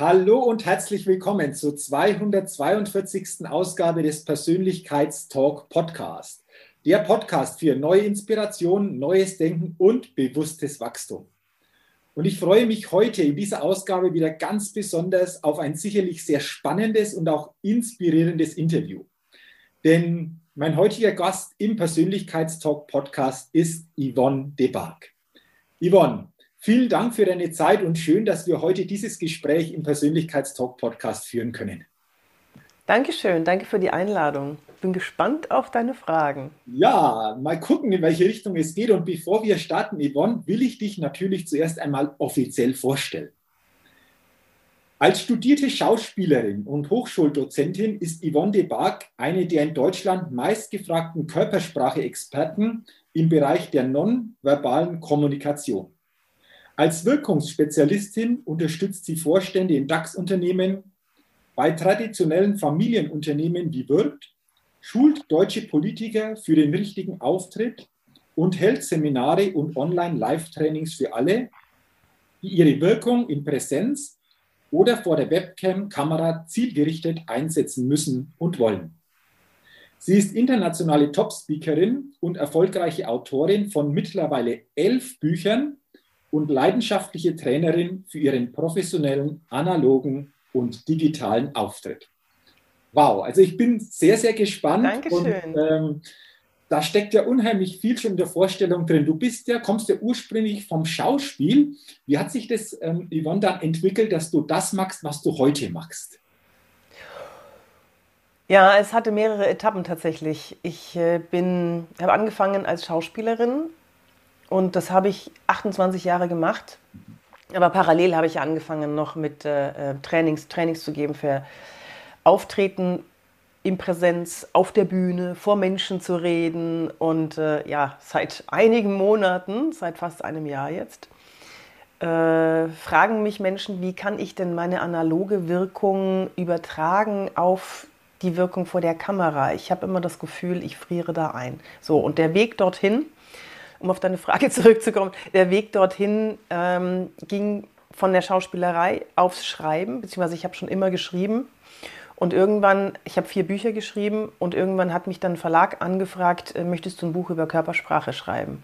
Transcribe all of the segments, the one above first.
Hallo und herzlich willkommen zur 242. Ausgabe des Persönlichkeitstalk Podcast. Der Podcast für neue Inspiration, neues Denken und bewusstes Wachstum. Und ich freue mich heute in dieser Ausgabe wieder ganz besonders auf ein sicherlich sehr spannendes und auch inspirierendes Interview. Denn mein heutiger Gast im Persönlichkeitstalk Podcast ist Yvonne de Barg. Yvonne, Vielen Dank für deine Zeit und schön, dass wir heute dieses Gespräch im Persönlichkeitstalk Podcast führen können. Dankeschön, danke für die Einladung. Bin gespannt auf deine Fragen. Ja, mal gucken, in welche Richtung es geht. Und bevor wir starten, Yvonne, will ich dich natürlich zuerst einmal offiziell vorstellen. Als studierte Schauspielerin und Hochschuldozentin ist Yvonne de Barg eine der in Deutschland meistgefragten Körpersprache-Experten im Bereich der nonverbalen Kommunikation. Als Wirkungsspezialistin unterstützt sie Vorstände in DAX-Unternehmen, bei traditionellen Familienunternehmen wie Wirt, schult deutsche Politiker für den richtigen Auftritt und hält Seminare und Online-Live-Trainings für alle, die ihre Wirkung in Präsenz oder vor der Webcam-Kamera zielgerichtet einsetzen müssen und wollen. Sie ist internationale Top-Speakerin und erfolgreiche Autorin von mittlerweile elf Büchern und leidenschaftliche Trainerin für ihren professionellen, analogen und digitalen Auftritt. Wow, also ich bin sehr, sehr gespannt. Dankeschön. Und, ähm, da steckt ja unheimlich viel schon in der Vorstellung drin. Du bist ja, kommst ja ursprünglich vom Schauspiel. Wie hat sich das, ähm, Yvonne, dann entwickelt, dass du das machst, was du heute machst? Ja, es hatte mehrere Etappen tatsächlich. Ich äh, bin, habe angefangen als Schauspielerin und das habe ich 28 Jahre gemacht. Aber parallel habe ich angefangen, noch mit äh, äh, Trainings, Trainings zu geben für Auftreten in Präsenz, auf der Bühne, vor Menschen zu reden. Und äh, ja, seit einigen Monaten, seit fast einem Jahr jetzt, äh, fragen mich Menschen, wie kann ich denn meine analoge Wirkung übertragen auf die Wirkung vor der Kamera? Ich habe immer das Gefühl, ich friere da ein. So, und der Weg dorthin um auf deine Frage zurückzukommen, der Weg dorthin ähm, ging von der Schauspielerei aufs Schreiben, beziehungsweise ich habe schon immer geschrieben. Und irgendwann, ich habe vier Bücher geschrieben und irgendwann hat mich dann ein Verlag angefragt, äh, möchtest du ein Buch über Körpersprache schreiben?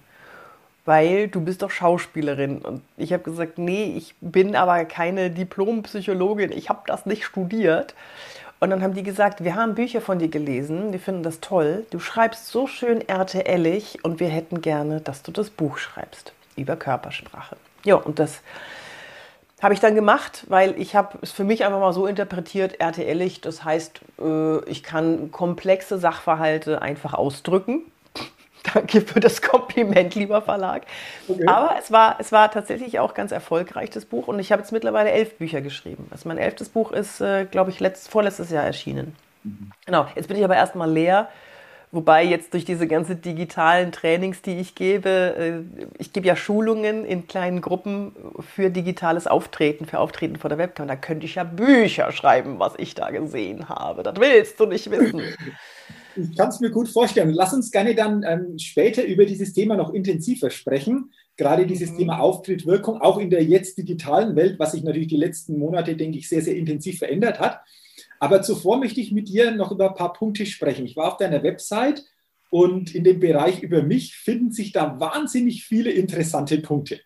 Weil du bist doch Schauspielerin. Und ich habe gesagt, nee, ich bin aber keine Diplompsychologin, ich habe das nicht studiert. Und dann haben die gesagt, wir haben Bücher von dir gelesen, wir finden das toll. Du schreibst so schön RTLig und wir hätten gerne, dass du das Buch schreibst über Körpersprache. Ja, und das habe ich dann gemacht, weil ich habe es für mich einfach mal so interpretiert, RTLig, das heißt, äh, ich kann komplexe Sachverhalte einfach ausdrücken Danke für das Kompliment, lieber Verlag. Okay. Aber es war, es war tatsächlich auch ganz erfolgreich, das Buch. Und ich habe jetzt mittlerweile elf Bücher geschrieben. Also mein elftes Buch ist, äh, glaube ich, letzt, vorletztes Jahr erschienen. Mhm. Genau, jetzt bin ich aber erstmal leer. Wobei jetzt durch diese ganzen digitalen Trainings, die ich gebe, äh, ich gebe ja Schulungen in kleinen Gruppen für digitales Auftreten, für Auftreten vor der Webcam. Da könnte ich ja Bücher schreiben, was ich da gesehen habe. Das willst du nicht wissen. Ich kann es mir gut vorstellen. Lass uns gerne dann ähm, später über dieses Thema noch intensiver sprechen. Gerade dieses mhm. Thema Auftritt, Wirkung, auch in der jetzt digitalen Welt, was sich natürlich die letzten Monate, denke ich, sehr, sehr intensiv verändert hat. Aber zuvor möchte ich mit dir noch über ein paar Punkte sprechen. Ich war auf deiner Website und in dem Bereich über mich finden sich da wahnsinnig viele interessante Punkte.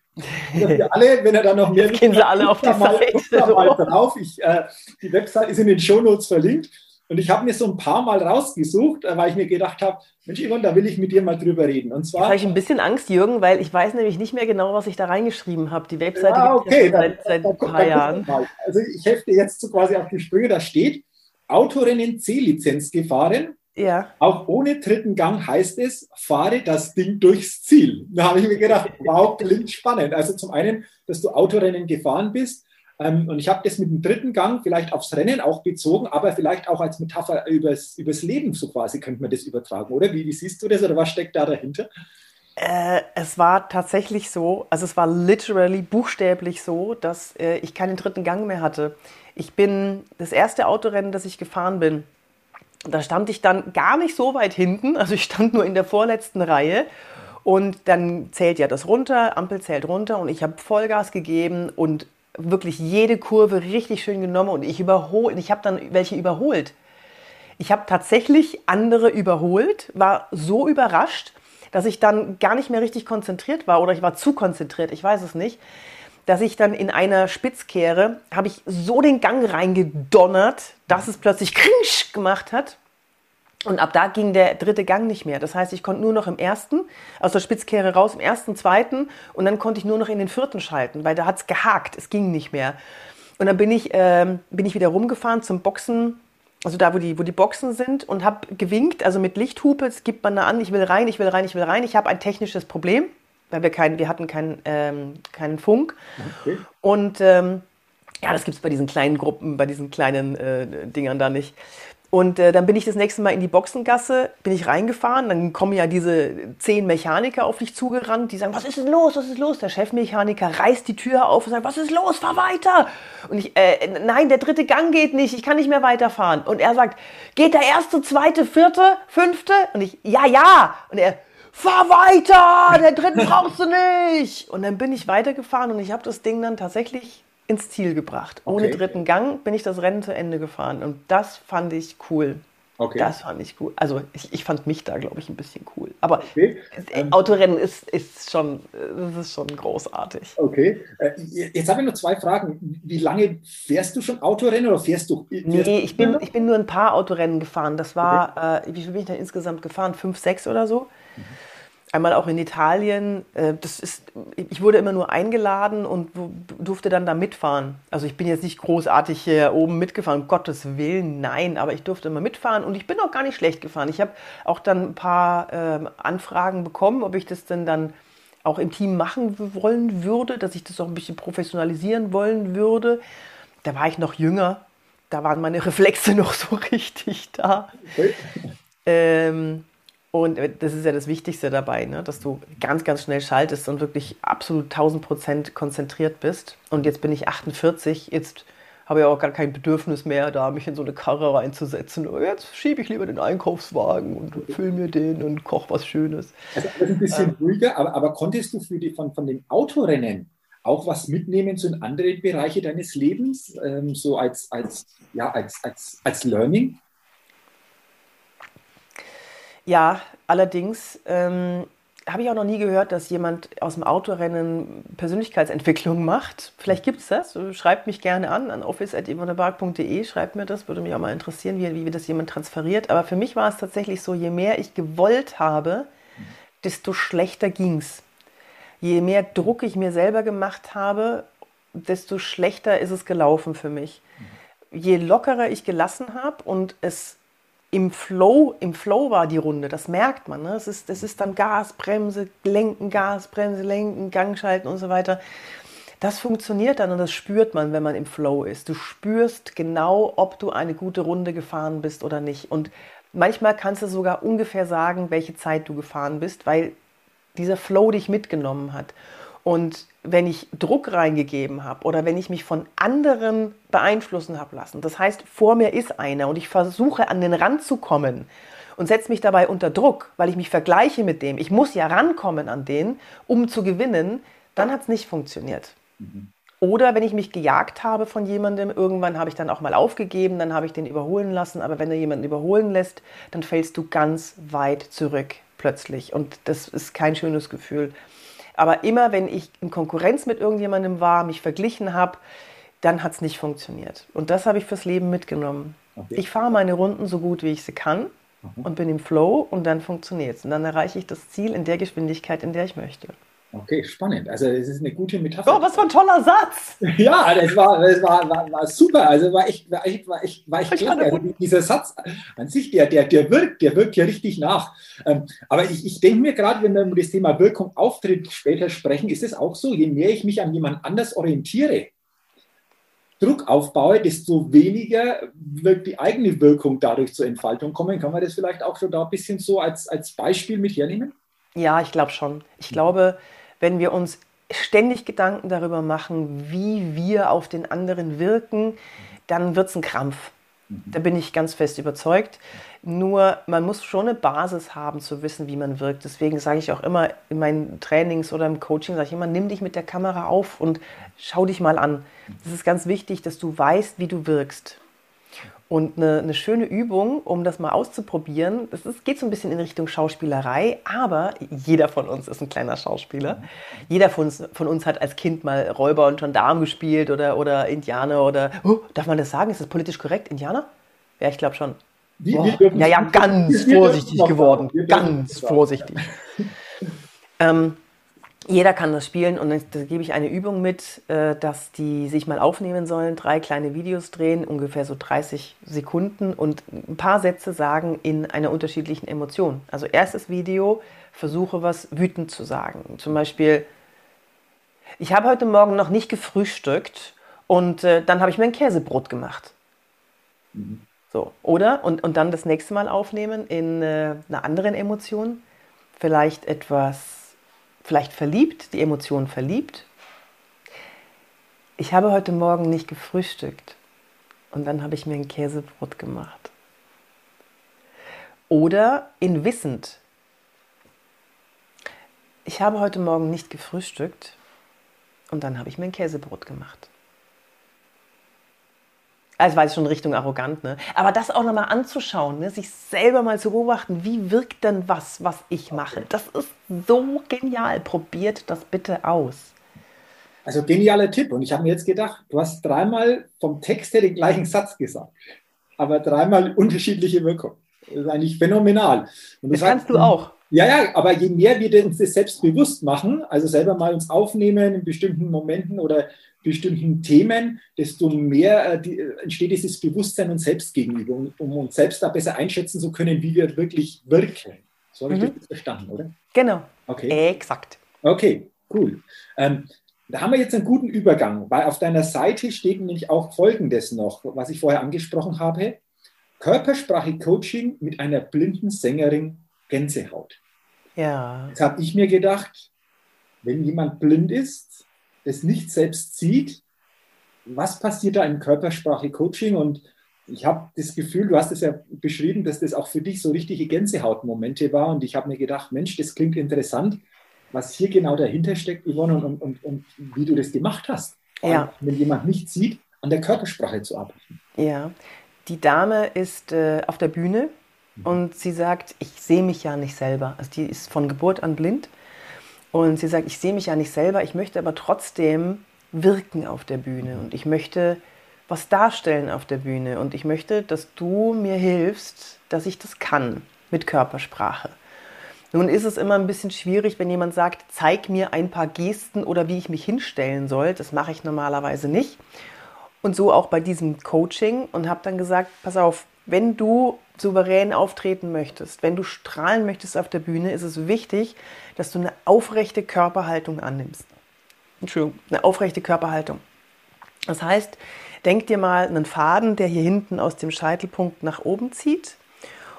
Wir alle, wenn er da noch mehr Jetzt gehen sie alle auf die mal, Seite. Mal drauf. Ich, äh, die Website ist in den Shownotes verlinkt. Und ich habe mir so ein paar Mal rausgesucht, äh, weil ich mir gedacht habe, Mensch, Yvonne, da will ich mit dir mal drüber reden. Und zwar. Jetzt habe ich ein bisschen Angst, Jürgen, weil ich weiß nämlich nicht mehr genau, was ich da reingeschrieben habe. Die Webseite ja, okay, gibt es seit, seit ein paar Jahren. Also ich hefte jetzt so quasi auf die Sprünge, da steht, Autorennen C-Lizenz gefahren. Ja. Auch ohne dritten Gang heißt es, fahre das Ding durchs Ziel. Da habe ich mir gedacht, wow, klingt spannend. Also zum einen, dass du Autorennen gefahren bist ähm, und ich habe das mit dem dritten Gang vielleicht aufs Rennen auch bezogen, aber vielleicht auch als Metapher übers, übers Leben so quasi könnte man das übertragen, oder? Wie, wie siehst du das oder was steckt da dahinter? Äh, es war tatsächlich so, also es war literally, buchstäblich so, dass äh, ich keinen dritten Gang mehr hatte. Ich bin das erste Autorennen, das ich gefahren bin, da stand ich dann gar nicht so weit hinten, also ich stand nur in der vorletzten Reihe und dann zählt ja das runter, Ampel zählt runter und ich habe Vollgas gegeben und wirklich jede Kurve richtig schön genommen und ich überhole, ich habe dann welche überholt. Ich habe tatsächlich andere überholt, war so überrascht, dass ich dann gar nicht mehr richtig konzentriert war oder ich war zu konzentriert, ich weiß es nicht, dass ich dann in einer Spitzkehre habe ich so den Gang reingedonnert, dass es plötzlich krinsch gemacht hat und ab da ging der dritte Gang nicht mehr. Das heißt, ich konnte nur noch im ersten, aus der Spitzkehre raus, im ersten, zweiten und dann konnte ich nur noch in den vierten schalten, weil da hat es gehakt, es ging nicht mehr. Und dann bin ich, ähm, bin ich wieder rumgefahren zum Boxen, also da, wo die, wo die Boxen sind und habe gewinkt, also mit Lichthupe, das gibt man da an, ich will rein, ich will rein, ich will rein. Ich habe ein technisches Problem, weil wir, kein, wir hatten keinen ähm, keinen Funk. Okay. Und ähm, ja, das gibt es bei diesen kleinen Gruppen, bei diesen kleinen äh, Dingern da nicht. Und äh, dann bin ich das nächste Mal in die Boxengasse, bin ich reingefahren, dann kommen ja diese zehn Mechaniker auf dich zugerannt, die sagen, was ist denn los, was ist los? Der Chefmechaniker reißt die Tür auf und sagt, was ist los, fahr weiter. Und ich, äh, nein, der dritte Gang geht nicht, ich kann nicht mehr weiterfahren. Und er sagt, geht der erste, zweite, vierte, fünfte? Und ich, ja, ja. Und er, fahr weiter, der dritten brauchst du nicht. Und dann bin ich weitergefahren und ich habe das Ding dann tatsächlich ins Ziel gebracht. Ohne okay. dritten Gang bin ich das Rennen zu Ende gefahren und das fand ich cool. Okay. Das fand ich cool. Also ich, ich fand mich da, glaube ich, ein bisschen cool. Aber okay. ähm, Autorennen ist, ist, schon, das ist schon großartig. Okay. Äh, jetzt habe ich noch zwei Fragen. Wie lange fährst du schon Autorennen oder fährst du? Fährst nee, ich bin, ich bin nur ein paar Autorennen gefahren. Das war, okay. äh, wie viel bin ich da insgesamt gefahren? Fünf, sechs oder so. Mhm einmal auch in Italien. Äh, das ist, ich wurde immer nur eingeladen und durfte dann da mitfahren. Also ich bin jetzt nicht großartig hier oben mitgefahren, um Gottes Willen, nein, aber ich durfte immer mitfahren und ich bin auch gar nicht schlecht gefahren. Ich habe auch dann ein paar äh, Anfragen bekommen, ob ich das denn dann auch im Team machen wollen würde, dass ich das auch ein bisschen professionalisieren wollen würde. Da war ich noch jünger, da waren meine Reflexe noch so richtig da. Okay. Ähm, und äh, das ist ja das Wichtigste dabei, ne? dass du ganz, ganz schnell schaltest und wirklich absolut 1000 Prozent konzentriert bist. Und jetzt bin ich 48, jetzt habe ich auch gar kein Bedürfnis mehr, da mich in so eine Karre reinzusetzen. Jetzt schiebe ich lieber den Einkaufswagen und fülle mir den und koche was Schönes. Also ein bisschen ähm, ruhiger, aber, aber konntest du für die, von, von den Autorennen auch was mitnehmen zu in andere Bereiche deines Lebens, ähm, so als, als, ja, als, als, als Learning? Ja, allerdings ähm, habe ich auch noch nie gehört, dass jemand aus dem Autorennen Persönlichkeitsentwicklung macht. Vielleicht gibt es das. Schreibt mich gerne an, an office.ivonebark.de. Schreibt mir das, würde mich auch mal interessieren, wie, wie das jemand transferiert. Aber für mich war es tatsächlich so, je mehr ich gewollt habe, desto schlechter ging es. Je mehr Druck ich mir selber gemacht habe, desto schlechter ist es gelaufen für mich. Je lockerer ich gelassen habe und es im Flow, im Flow war die Runde, das merkt man. Ne? Es, ist, es ist dann Gas, Bremse, Lenken, Gas, Bremse, Lenken, Gang schalten und so weiter. Das funktioniert dann und das spürt man, wenn man im Flow ist. Du spürst genau, ob du eine gute Runde gefahren bist oder nicht. Und manchmal kannst du sogar ungefähr sagen, welche Zeit du gefahren bist, weil dieser Flow dich mitgenommen hat. Und wenn ich Druck reingegeben habe oder wenn ich mich von anderen beeinflussen habe lassen, das heißt, vor mir ist einer und ich versuche an den Rand zu kommen und setze mich dabei unter Druck, weil ich mich vergleiche mit dem, ich muss ja rankommen an den, um zu gewinnen, dann hat es nicht funktioniert. Mhm. Oder wenn ich mich gejagt habe von jemandem, irgendwann habe ich dann auch mal aufgegeben, dann habe ich den überholen lassen. Aber wenn du jemanden überholen lässt, dann fällst du ganz weit zurück plötzlich. Und das ist kein schönes Gefühl. Aber immer, wenn ich in Konkurrenz mit irgendjemandem war, mich verglichen habe, dann hat es nicht funktioniert. Und das habe ich fürs Leben mitgenommen. Okay. Ich fahre meine Runden so gut, wie ich sie kann mhm. und bin im Flow und dann funktioniert es. Und dann erreiche ich das Ziel in der Geschwindigkeit, in der ich möchte. Okay, spannend. Also es ist eine gute Metapher. Oh, was für ein toller Satz! Ja, das war, das war, war, war super. Also war echt, war echt, war echt, war echt klasse. Also dieser Satz an sich, der, der, der wirkt, der wirkt ja richtig nach. Ähm, aber ich, ich denke mir gerade, wenn wir über das Thema Wirkung Auftritt später sprechen, ist es auch so, je mehr ich mich an jemand anders orientiere, Druck aufbaue, desto weniger wird die eigene Wirkung dadurch zur Entfaltung kommen. Kann man das vielleicht auch schon da ein bisschen so als, als Beispiel mit hernehmen? Ja, ich glaube schon. Ich glaube, wenn wir uns ständig Gedanken darüber machen, wie wir auf den anderen wirken, dann wird es ein Krampf. Da bin ich ganz fest überzeugt. Nur man muss schon eine Basis haben, zu wissen, wie man wirkt. Deswegen sage ich auch immer in meinen Trainings oder im Coaching, sage ich immer, nimm dich mit der Kamera auf und schau dich mal an. Es ist ganz wichtig, dass du weißt, wie du wirkst. Und eine, eine, schöne Übung, um das mal auszuprobieren, das ist, geht so ein bisschen in Richtung Schauspielerei, aber jeder von uns ist ein kleiner Schauspieler. Jeder von uns, von uns hat als Kind mal Räuber und Gendarm gespielt oder, oder Indianer oder, oh, darf man das sagen? Ist das politisch korrekt? Indianer? Ja, ich glaube schon. Wie, ja, ja, ganz vorsichtig geworden. Ganz vorsichtig. ähm, jeder kann das spielen und da gebe ich eine Übung mit, äh, dass die sich mal aufnehmen sollen, drei kleine Videos drehen, ungefähr so 30 Sekunden und ein paar Sätze sagen in einer unterschiedlichen Emotion. Also erstes Video, versuche was wütend zu sagen. Zum Beispiel, ich habe heute Morgen noch nicht gefrühstückt und äh, dann habe ich mir ein Käsebrot gemacht. So, oder? Und, und dann das nächste Mal aufnehmen in äh, einer anderen Emotion. Vielleicht etwas vielleicht verliebt, die Emotion verliebt. Ich habe heute Morgen nicht gefrühstückt und dann habe ich mir ein Käsebrot gemacht. Oder in wissend. Ich habe heute Morgen nicht gefrühstückt und dann habe ich mir ein Käsebrot gemacht. Also war es schon Richtung arrogant, ne? Aber das auch nochmal anzuschauen, ne? sich selber mal zu beobachten, wie wirkt denn was, was ich mache. Das ist so genial. Probiert das bitte aus. Also genialer Tipp. Und ich habe mir jetzt gedacht, du hast dreimal vom Text her den gleichen Satz gesagt, aber dreimal unterschiedliche Wirkung. Das ist eigentlich phänomenal. das sagst, kannst du auch. Ja, ja, aber je mehr wir uns das selbst bewusst machen, also selber mal uns aufnehmen in bestimmten Momenten oder bestimmten Themen, desto mehr äh, die, äh, entsteht dieses Bewusstsein uns selbst gegenüber, um, um, uns selbst da besser einschätzen zu können, wie wir wirklich wirken. So habe ich mhm. das verstanden, oder? Genau. Okay. Exakt. Okay, cool. Ähm, da haben wir jetzt einen guten Übergang, weil auf deiner Seite steht nämlich auch Folgendes noch, was ich vorher angesprochen habe. Körpersprache-Coaching mit einer blinden Sängerin Gänsehaut. Ja. Jetzt habe ich mir gedacht, wenn jemand blind ist, es nicht selbst sieht, was passiert da im Körpersprache-Coaching? Und ich habe das Gefühl, du hast es ja beschrieben, dass das auch für dich so richtige Gänsehautmomente war. Und ich habe mir gedacht, Mensch, das klingt interessant, was hier genau dahinter steckt, Yvonne, und, und, und wie du das gemacht hast. Ja. Wenn jemand nicht sieht, an der Körpersprache zu arbeiten. Ja, die Dame ist äh, auf der Bühne mhm. und sie sagt, ich sehe mich ja nicht selber. Also die ist von Geburt an blind und sie sagt, ich sehe mich ja nicht selber, ich möchte aber trotzdem wirken auf der Bühne und ich möchte was darstellen auf der Bühne und ich möchte, dass du mir hilfst, dass ich das kann mit Körpersprache. Nun ist es immer ein bisschen schwierig, wenn jemand sagt, zeig mir ein paar Gesten oder wie ich mich hinstellen soll. Das mache ich normalerweise nicht. Und so auch bei diesem Coaching und habe dann gesagt, pass auf, wenn du souverän auftreten möchtest, wenn du strahlen möchtest auf der Bühne, ist es wichtig, dass du eine aufrechte Körperhaltung annimmst. Entschuldigung, eine aufrechte Körperhaltung. Das heißt, denk dir mal einen Faden, der hier hinten aus dem Scheitelpunkt nach oben zieht.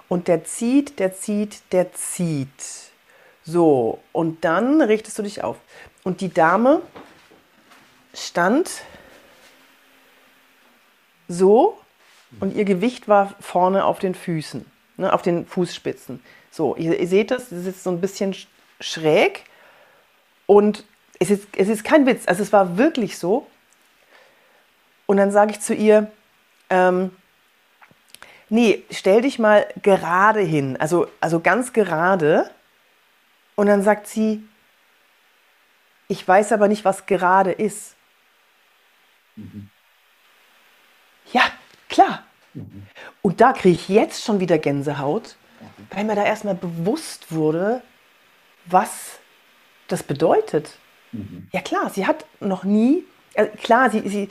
Und der zieht, der zieht, der zieht. So, und dann richtest du dich auf. Und die Dame stand so und ihr Gewicht war vorne auf den Füßen, ne, auf den Fußspitzen. So, ihr, ihr seht das, es ist so ein bisschen schräg und es ist, es ist kein Witz, also es war wirklich so. Und dann sage ich zu ihr, ähm, nee, stell dich mal gerade hin, also, also ganz gerade. Und dann sagt sie, ich weiß aber nicht, was gerade ist. Mhm. Ja, Klar, Mhm. Und da kriege ich jetzt schon wieder Gänsehaut, weil mir da erstmal bewusst wurde, was das bedeutet. Mhm. Ja klar, sie hat noch nie, äh, klar, sie, sie,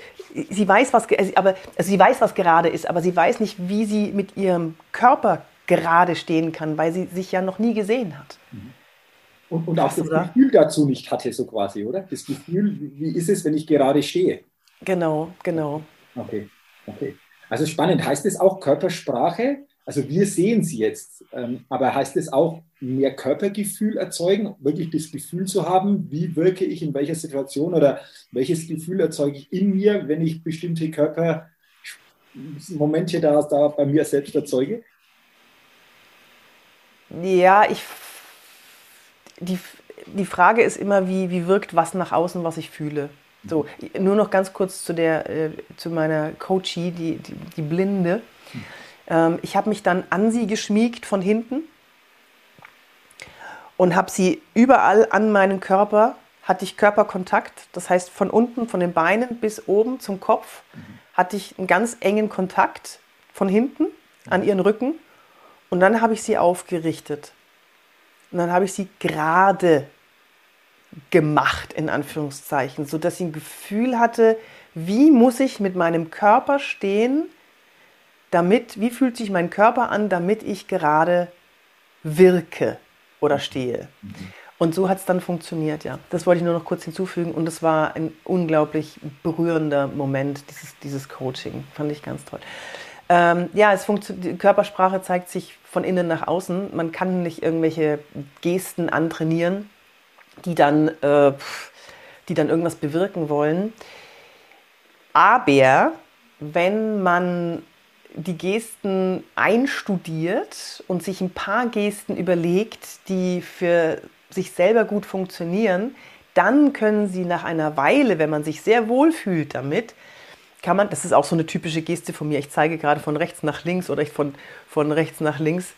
sie weiß, was, also, aber, also sie weiß, was gerade ist, aber sie weiß nicht, wie sie mit ihrem Körper gerade stehen kann, weil sie sich ja noch nie gesehen hat. Mhm. Und, und auch das Gefühl dazu nicht hatte, so quasi, oder? Das Gefühl, wie ist es, wenn ich gerade stehe? Genau, genau. Okay, okay. Also spannend. Heißt es auch Körpersprache? Also wir sehen sie jetzt, ähm, aber heißt es auch mehr Körpergefühl erzeugen, wirklich das Gefühl zu haben, wie wirke ich in welcher Situation oder welches Gefühl erzeuge ich in mir, wenn ich bestimmte Körpermomente da, da bei mir selbst erzeuge? Ja, ich die, die Frage ist immer, wie, wie wirkt was nach außen, was ich fühle. So, nur noch ganz kurz zu, der, äh, zu meiner Coachie, die, die, die Blinde. Ähm, ich habe mich dann an sie geschmiegt von hinten und habe sie überall an meinen Körper, hatte ich Körperkontakt. Das heißt, von unten, von den Beinen bis oben zum Kopf hatte ich einen ganz engen Kontakt von hinten an ihren Rücken. Und dann habe ich sie aufgerichtet. Und dann habe ich sie gerade gemacht, in Anführungszeichen, sodass sie ein Gefühl hatte, wie muss ich mit meinem Körper stehen, damit, wie fühlt sich mein Körper an, damit ich gerade wirke oder stehe. Und so hat es dann funktioniert, ja. Das wollte ich nur noch kurz hinzufügen und es war ein unglaublich berührender Moment, dieses, dieses Coaching. Fand ich ganz toll. Ähm, ja, es die Körpersprache zeigt sich von innen nach außen. Man kann nicht irgendwelche Gesten antrainieren, die dann, äh, die dann irgendwas bewirken wollen. Aber wenn man die Gesten einstudiert und sich ein paar Gesten überlegt, die für sich selber gut funktionieren, dann können sie nach einer Weile, wenn man sich sehr wohl fühlt damit, kann man, das ist auch so eine typische Geste von mir, ich zeige gerade von rechts nach links oder von, von rechts nach links.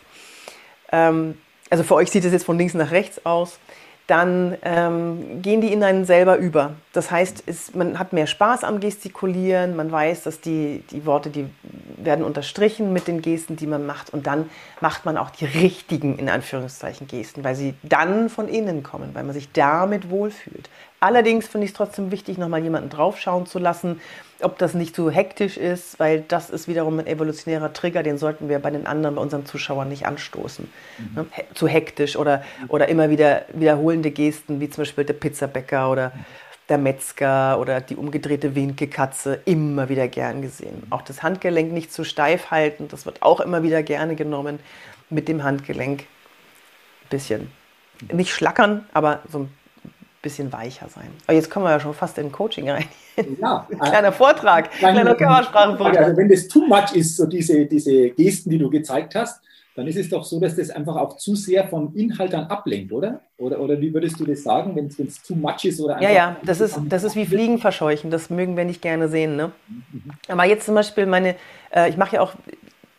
Ähm, also für euch sieht es jetzt von links nach rechts aus dann ähm, gehen die in einen selber über. Das heißt, es, man hat mehr Spaß am Gestikulieren, man weiß, dass die, die Worte, die werden unterstrichen mit den Gesten, die man macht und dann macht man auch die richtigen, in Anführungszeichen, Gesten, weil sie dann von innen kommen, weil man sich damit wohlfühlt. Allerdings finde ich es trotzdem wichtig, nochmal jemanden draufschauen zu lassen, ob das nicht zu hektisch ist, weil das ist wiederum ein evolutionärer Trigger, den sollten wir bei den anderen, bei unseren Zuschauern nicht anstoßen. Mhm. Ne? Zu hektisch oder, oder immer wieder wiederholende Gesten, wie zum Beispiel der Pizzabäcker oder der Metzger oder die umgedrehte Winkekatze, immer wieder gern gesehen. Auch das Handgelenk nicht zu steif halten, das wird auch immer wieder gerne genommen. Mit dem Handgelenk ein bisschen, nicht schlackern, aber so ein bisschen weicher sein. Aber jetzt kommen wir ja schon fast in Coaching rein. Ja, kleiner Vortrag, kleiner Körpersprachenvortrag. Also wenn das too much ist, so diese, diese Gesten, die du gezeigt hast, dann ist es doch so, dass das einfach auch zu sehr vom Inhalt dann ablenkt, oder? Oder, oder wie würdest du das sagen, wenn es too much ist? Oder ja, ja, das ist, das ist wie Fliegen verscheuchen, das mögen wir nicht gerne sehen. Ne? Mhm. Aber jetzt zum Beispiel meine, äh, ich mache ja auch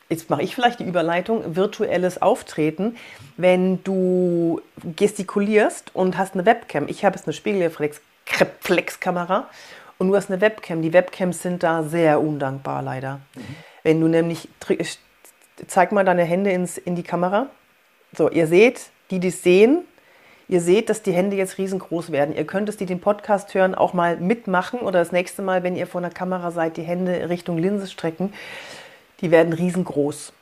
jetzt mache ich vielleicht die Überleitung, virtuelles Auftreten, wenn du gestikulierst und hast eine Webcam. Ich habe jetzt eine Spiegelreflexkamera und du hast eine Webcam. Die Webcams sind da sehr undankbar leider. Mhm. Wenn du nämlich, zeig mal deine Hände ins, in die Kamera. So, ihr seht, die die sehen, ihr seht, dass die Hände jetzt riesengroß werden. Ihr könnt es, die den Podcast hören, auch mal mitmachen oder das nächste Mal, wenn ihr vor einer Kamera seid, die Hände Richtung Linse strecken die werden riesengroß.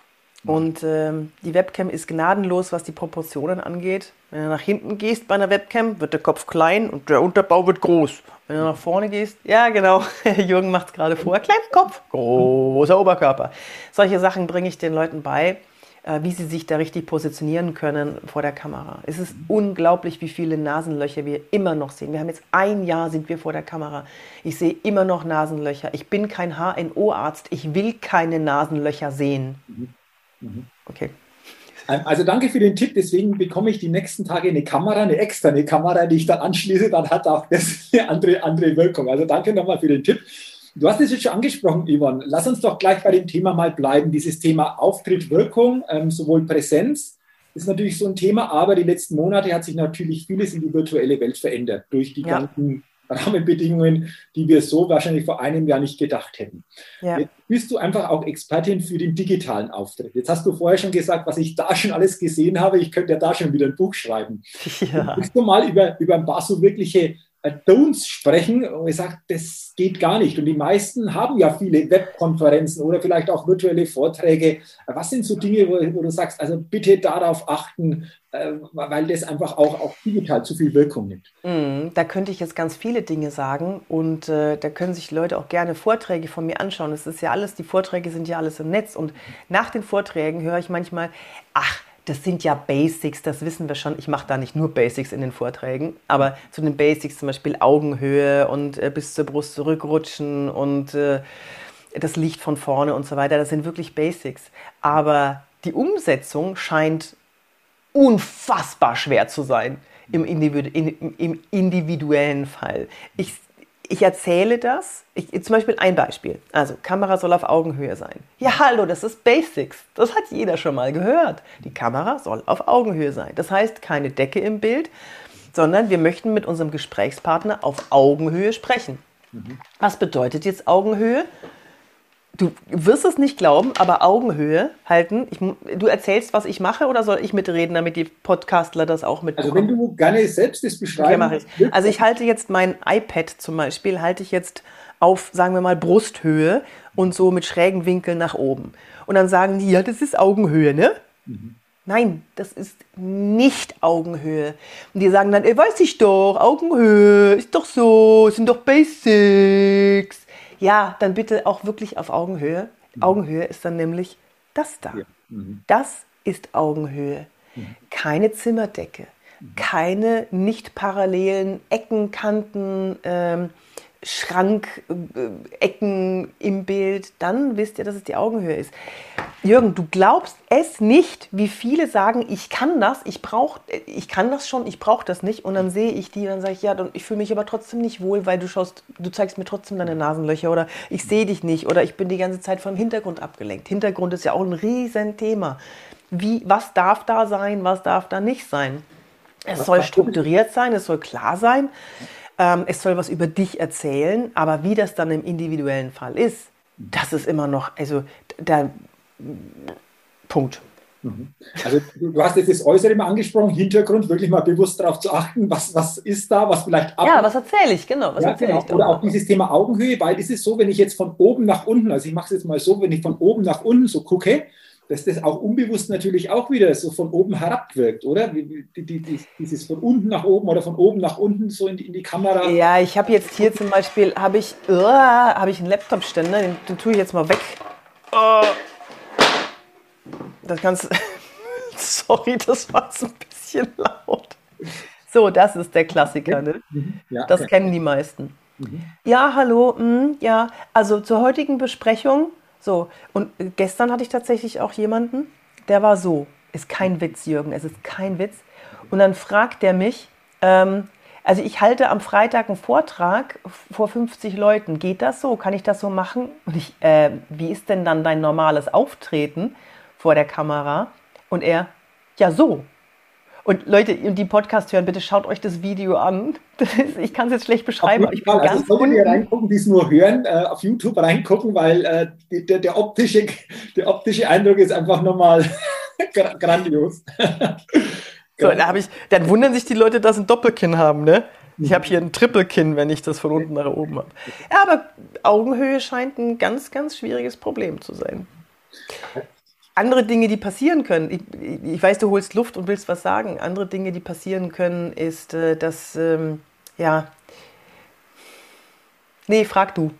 Und ähm, die Webcam ist gnadenlos, was die Proportionen angeht. Wenn du nach hinten gehst bei einer Webcam, wird der Kopf klein und der Unterbau wird groß. Wenn du nach vorne gehst, ja genau, Jürgen macht es gerade vor, kleiner Kopf, großer Oberkörper. Solche Sachen bringe ich den Leuten bei. Äh, wie sie sich da richtig positionieren können vor der Kamera. Es ist unglaublich, wie viele Nasenlöcher wir immer noch sehen. Wir haben jetzt ein Jahr sind wir vor der Kamera. Ich sehe immer noch Nasenlöcher. Ich bin kein HNO-Arzt. Ich will keine Nasenlöcher sehen. Mhm. Mhm. Okay. Ähm, also danke für den Tipp. Deswegen bekomme ich die nächsten Tage eine Kamera, eine externe Kamera, die ich dann anschließe. Dann hat auch das eine andere, andere Wirkung. Also danke nochmal für den Tipp. Du hast es jetzt schon angesprochen, Yvonne. Lass uns doch gleich bei dem Thema mal bleiben. Dieses Thema Auftritt, Wirkung, ähm, sowohl Präsenz ist natürlich so ein Thema, aber die letzten Monate hat sich natürlich vieles in die virtuelle Welt verändert durch die ja. ganzen Rahmenbedingungen, die wir so wahrscheinlich vor einem Jahr nicht gedacht hätten. Ja. Jetzt bist du einfach auch Expertin für den digitalen Auftritt. Jetzt hast du vorher schon gesagt, was ich da schon alles gesehen habe. Ich könnte ja da schon wieder ein Buch schreiben. Ja. Willst du mal über, über ein paar so wirkliche Don'ts sprechen und sage, das geht gar nicht. Und die meisten haben ja viele Webkonferenzen oder vielleicht auch virtuelle Vorträge. Was sind so Dinge, wo, wo du sagst, also bitte darauf achten, äh, weil das einfach auch, auch digital zu viel Wirkung nimmt? Mm, da könnte ich jetzt ganz viele Dinge sagen und äh, da können sich Leute auch gerne Vorträge von mir anschauen. Es ist ja alles, die Vorträge sind ja alles im Netz und nach den Vorträgen höre ich manchmal, ach, das sind ja Basics, das wissen wir schon. Ich mache da nicht nur Basics in den Vorträgen, aber zu den Basics zum Beispiel Augenhöhe und äh, bis zur Brust zurückrutschen und äh, das Licht von vorne und so weiter, das sind wirklich Basics. Aber die Umsetzung scheint unfassbar schwer zu sein im, Individu in, im individuellen Fall. Ich ich erzähle das, ich, zum Beispiel ein Beispiel, also Kamera soll auf Augenhöhe sein. Ja, hallo, das ist Basics, das hat jeder schon mal gehört. Die Kamera soll auf Augenhöhe sein. Das heißt, keine Decke im Bild, sondern wir möchten mit unserem Gesprächspartner auf Augenhöhe sprechen. Mhm. Was bedeutet jetzt Augenhöhe? Du wirst es nicht glauben, aber Augenhöhe halten. Ich, du erzählst, was ich mache, oder soll ich mitreden, damit die Podcastler das auch mitbekommen? Also wenn du gerne selbst das beschreiben okay, ich. Also ich halte jetzt mein iPad zum Beispiel, halte ich jetzt auf, sagen wir mal, Brusthöhe und so mit schrägen Winkeln nach oben. Und dann sagen die, ja, das ist Augenhöhe, ne? Mhm. Nein, das ist nicht Augenhöhe. Und die sagen dann, ey, weiß ich doch, Augenhöhe, ist doch so, sind doch Basics. Ja, dann bitte auch wirklich auf Augenhöhe. Mhm. Augenhöhe ist dann nämlich das da. Ja. Mhm. Das ist Augenhöhe. Mhm. Keine Zimmerdecke, mhm. keine nicht parallelen Ecken, Kanten, ähm, Schrankecken äh, im Bild, dann wisst ihr, dass es die Augenhöhe ist. Jürgen, du glaubst es nicht, wie viele sagen, ich kann das, ich brauche, ich kann das schon, ich brauche das nicht. Und dann sehe ich die und dann sage ich, ja, ich fühle mich aber trotzdem nicht wohl, weil du schaust, du zeigst mir trotzdem deine Nasenlöcher oder ich sehe dich nicht oder ich bin die ganze Zeit vom Hintergrund abgelenkt. Hintergrund ist ja auch ein Riesenthema. Wie, was darf da sein, was darf da nicht sein? Es soll strukturiert sein, es soll klar sein. Ähm, es soll was über dich erzählen, aber wie das dann im individuellen Fall ist, das ist immer noch, also der Punkt. Mhm. Also du hast jetzt das Äußere mal angesprochen, Hintergrund, wirklich mal bewusst darauf zu achten, was, was ist da, was vielleicht ab. Ja, was erzähle ich, genau. Was ja, genau. Ich Oder auch dieses Thema Augenhöhe, weil das ist so, wenn ich jetzt von oben nach unten, also ich mache es jetzt mal so, wenn ich von oben nach unten so gucke, dass das auch unbewusst natürlich auch wieder so von oben herab wirkt, oder? Die, die, dieses von unten nach oben oder von oben nach unten so in die, in die Kamera. Ja, ich habe jetzt hier zum Beispiel, habe ich, uh, habe ich einen Laptop-Ständer, den, den, tue ich jetzt mal weg. Uh, das kannst sorry, das war so ein bisschen laut. So, das ist der Klassiker, ne? Mhm. Ja, das okay. kennen die meisten. Mhm. Ja, hallo, mh, mm, ja, also zur heutigen Besprechung so, und gestern hatte ich tatsächlich auch jemanden, der war so, ist kein Witz, Jürgen, es ist kein Witz. Und dann fragt der mich, ähm, also ich halte am Freitag einen Vortrag vor 50 Leuten. Geht das so? Kann ich das so machen? Und ich, äh, wie ist denn dann dein normales Auftreten vor der Kamera? Und er, ja so. Und Leute, die Podcast hören, bitte schaut euch das Video an. Das ist, ich kann es jetzt schlecht beschreiben. Auf jeden Fall. Also solltet ihr reingucken, die es nur hören, äh, auf YouTube reingucken, weil äh, die, der, der, optische, der optische Eindruck ist einfach nochmal grandios. so, da ich, dann wundern sich die Leute, dass sie ein Doppelkinn haben, ne? Ich habe hier ein Trippelkinn, wenn ich das von unten nach oben habe. Ja, aber Augenhöhe scheint ein ganz, ganz schwieriges Problem zu sein andere Dinge, die passieren können, ich, ich, weiß, du holst Luft und willst was sagen. Andere Dinge, die passieren können, ist, äh, dass, ähm, ja, nee, frag. Ähm,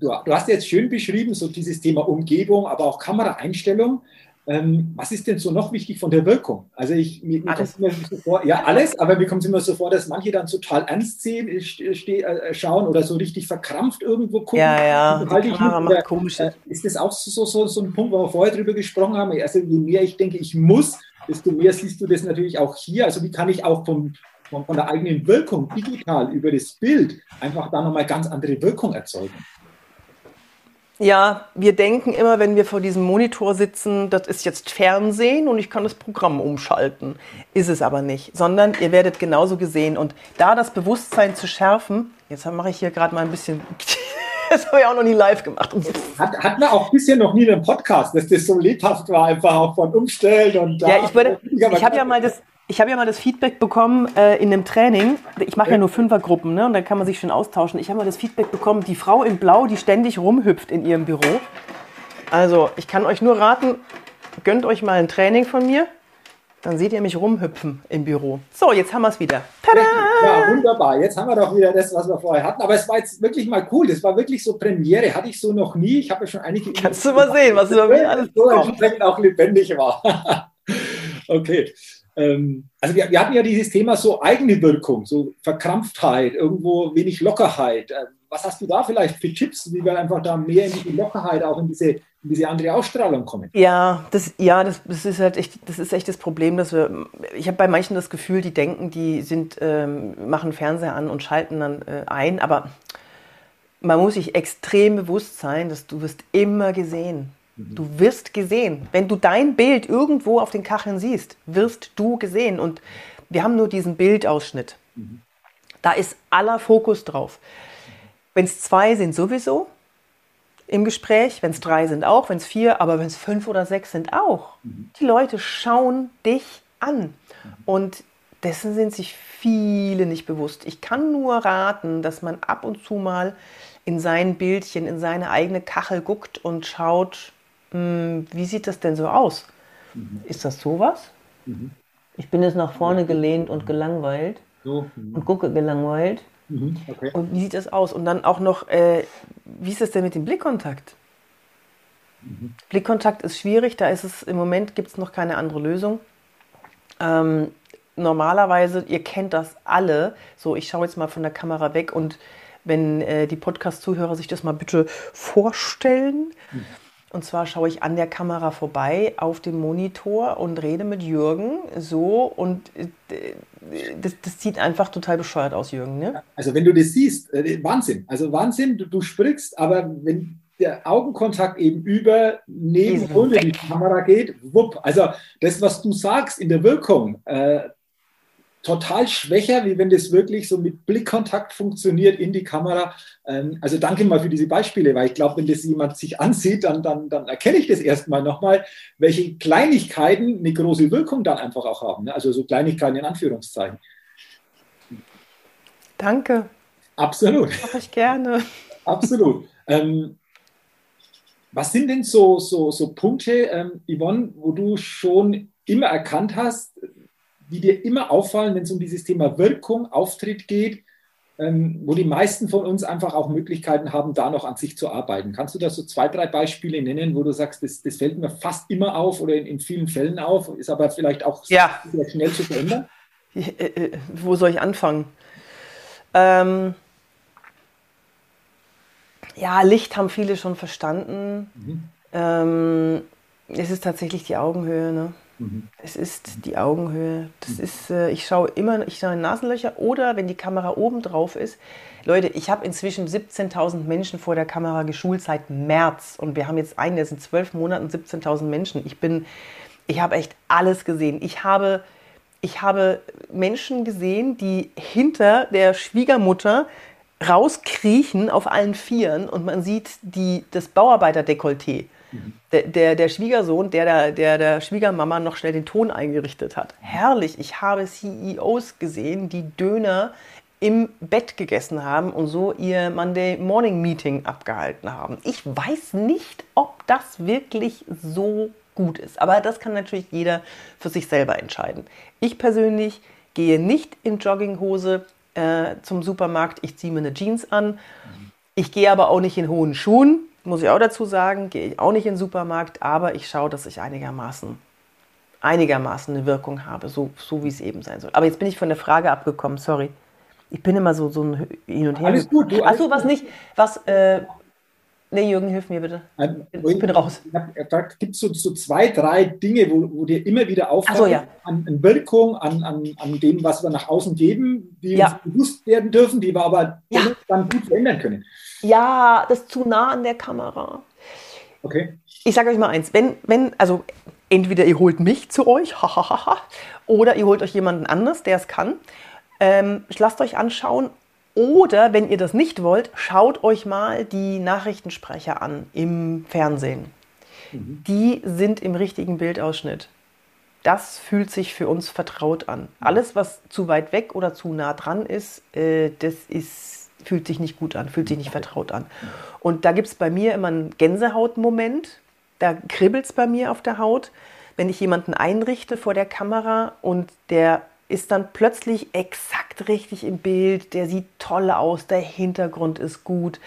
du. Du hast jetzt schön beschrieben, so dieses Thema Umgebung, aber auch Kameraeinstellung. Ähm, was ist denn so noch wichtig von der Wirkung? Also ich, mir, mir kommt immer so vor, ja alles, aber mir kommt es immer so vor, dass manche dann total ernst sehen, äh, äh, äh, schauen oder so richtig verkrampft irgendwo gucken. Ja, ja, halt Kamera macht komisch. Äh, ist das auch so, so, so ein Punkt, wo wir vorher drüber gesprochen haben? Also je mehr ich denke, ich muss, desto mehr siehst du das natürlich auch hier. Also wie kann ich auch vom, von, von der eigenen Wirkung digital über das Bild einfach da nochmal ganz andere Wirkung erzeugen? Ja, wir denken immer, wenn wir vor diesem Monitor sitzen, das ist jetzt Fernsehen und ich kann das Programm umschalten. Ist es aber nicht, sondern ihr werdet genauso gesehen. Und da das Bewusstsein zu schärfen, jetzt mache ich hier gerade mal ein bisschen, das habe ich auch noch nie live gemacht. Hat, hat man auch bisher noch nie einen Podcast, dass das so lebhaft war, einfach auch von Umstellen und da. Ja, ich würde, ich habe ja mal das, ich habe ja mal das Feedback bekommen äh, in einem Training. Ich mache ja nur Fünfergruppen, ne? Und dann kann man sich schön austauschen. Ich habe mal das Feedback bekommen, die Frau in Blau, die ständig rumhüpft in ihrem Büro. Also, ich kann euch nur raten, gönnt euch mal ein Training von mir. Dann seht ihr mich rumhüpfen im Büro. So, jetzt haben wir es wieder. Tada! Ja, wunderbar. Jetzt haben wir doch wieder das, was wir vorher hatten. Aber es war jetzt wirklich mal cool. Das war wirklich so Premiere. Hatte ich so noch nie. Ich habe ja schon einige. Kannst du mal sehen, was über mich alles so entsprechend auch lebendig war. okay. Ähm, also wir, wir, hatten ja dieses Thema so eigene Wirkung, so Verkrampftheit, irgendwo wenig Lockerheit. Ähm, was hast du da vielleicht für Tipps, wie wir einfach da mehr in die Lockerheit, auch in diese, in diese andere Ausstrahlung kommen? Ja, das, ja das, das, ist halt echt, das ist echt das Problem, dass wir, ich habe bei manchen das Gefühl, die denken, die sind, ähm, machen Fernseher an und schalten dann äh, ein, aber man muss sich extrem bewusst sein, dass du wirst immer gesehen. Du wirst gesehen. Wenn du dein Bild irgendwo auf den Kacheln siehst, wirst du gesehen. Und wir haben nur diesen Bildausschnitt. Mhm. Da ist aller Fokus drauf. Wenn es zwei sind, sowieso im Gespräch. Wenn es drei sind, auch. Wenn es vier, aber wenn es fünf oder sechs sind, auch. Mhm. Die Leute schauen dich an. Und dessen sind sich viele nicht bewusst. Ich kann nur raten, dass man ab und zu mal in sein Bildchen, in seine eigene Kachel guckt und schaut, wie sieht das denn so aus? Mhm. Ist das sowas? Mhm. Ich bin jetzt nach vorne gelehnt und gelangweilt so. mhm. und gucke gelangweilt. Mhm. Okay. Und wie sieht das aus? Und dann auch noch, äh, wie ist es denn mit dem Blickkontakt? Mhm. Blickkontakt ist schwierig, da ist es im Moment gibt es noch keine andere Lösung. Ähm, normalerweise, ihr kennt das alle, so ich schaue jetzt mal von der Kamera weg und wenn äh, die Podcast-Zuhörer sich das mal bitte vorstellen. Mhm. Und zwar schaue ich an der Kamera vorbei auf dem Monitor und rede mit Jürgen so und äh, das, das sieht einfach total bescheuert aus, Jürgen. Ne? Also wenn du das siehst, äh, Wahnsinn. Also Wahnsinn, du, du sprichst, aber wenn der Augenkontakt eben über neben unter die Kamera geht, wupp. Also das, was du sagst in der Wirkung, äh, total schwächer, wie wenn das wirklich so mit Blickkontakt funktioniert in die Kamera. Ähm, also danke mal für diese Beispiele, weil ich glaube, wenn das jemand sich ansieht, dann, dann, dann erkenne ich das erstmal nochmal, welche Kleinigkeiten eine große Wirkung dann einfach auch haben. Ne? Also so Kleinigkeiten in Anführungszeichen. Danke. Absolut. Mache ich gerne. Absolut. Ähm, was sind denn so, so, so Punkte, ähm, Yvonne, wo du schon immer erkannt hast, die dir immer auffallen, wenn es um dieses Thema Wirkung, Auftritt geht, ähm, wo die meisten von uns einfach auch Möglichkeiten haben, da noch an sich zu arbeiten. Kannst du da so zwei, drei Beispiele nennen, wo du sagst, das, das fällt mir fast immer auf oder in, in, vielen Fällen auf, ist aber vielleicht auch ja. sehr schnell zu verändern? Äh, äh, wo soll ich anfangen? Ähm, ja, Licht haben viele schon verstanden. Mhm. Ähm, es ist tatsächlich die Augenhöhe. Ne? Mhm. Es ist die Augenhöhe. Das mhm. ist, äh, ich schaue immer, ich schaue in Nasenlöcher oder wenn die Kamera oben drauf ist. Leute, ich habe inzwischen 17.000 Menschen vor der Kamera geschult seit März und wir haben jetzt einen, der sind zwölf Monaten 17.000 Menschen. Ich bin, ich habe echt alles gesehen. Ich habe, ich habe Menschen gesehen, die hinter der Schwiegermutter rauskriechen auf allen Vieren und man sieht die, das Bauarbeiterdekolleté. Der, der, der, Schwiegersohn, der der, der der Schwiegermama noch schnell den Ton eingerichtet hat. Herrlich, ich habe CEOs gesehen, die Döner im Bett gegessen haben und so ihr Monday Morning Meeting abgehalten haben. Ich weiß nicht, ob das wirklich so gut ist, aber das kann natürlich jeder für sich selber entscheiden. Ich persönlich gehe nicht in Jogginghose äh, zum Supermarkt, ich ziehe mir eine Jeans an. Ich gehe aber auch nicht in hohen Schuhen, muss ich auch dazu sagen, gehe ich auch nicht in den Supermarkt, aber ich schaue, dass ich einigermaßen, einigermaßen eine Wirkung habe, so, so wie es eben sein soll. Aber jetzt bin ich von der Frage abgekommen, sorry. Ich bin immer so, so ein Hin und Her. Alles gut. Du, Achso, was nicht, was, äh, Nee, Jürgen, hilf mir bitte. Ähm, ich bin raus. Da gibt es so, so, zwei, drei Dinge, wo, wo dir immer wieder auffallen, so, ja. an, an, Wirkung, an, an, an dem, was wir nach außen geben, die ja. uns bewusst werden dürfen, die wir aber ja. dann gut verändern können. Ja, das ist zu nah an der Kamera. Okay. Ich sage euch mal eins, wenn, wenn, also entweder ihr holt mich zu euch, oder ihr holt euch jemanden anders, der es kann. Ähm, lasst euch anschauen. Oder wenn ihr das nicht wollt, schaut euch mal die Nachrichtensprecher an im Fernsehen. Mhm. Die sind im richtigen Bildausschnitt. Das fühlt sich für uns vertraut an. Alles, was zu weit weg oder zu nah dran ist, äh, das ist, fühlt sich nicht gut an, fühlt sich nicht vertraut an. Und da gibt es bei mir immer einen Gänsehautmoment. Da kribbelt es bei mir auf der Haut, wenn ich jemanden einrichte vor der Kamera und der ist dann plötzlich exakt richtig im Bild, der sieht toll aus, der Hintergrund ist gut,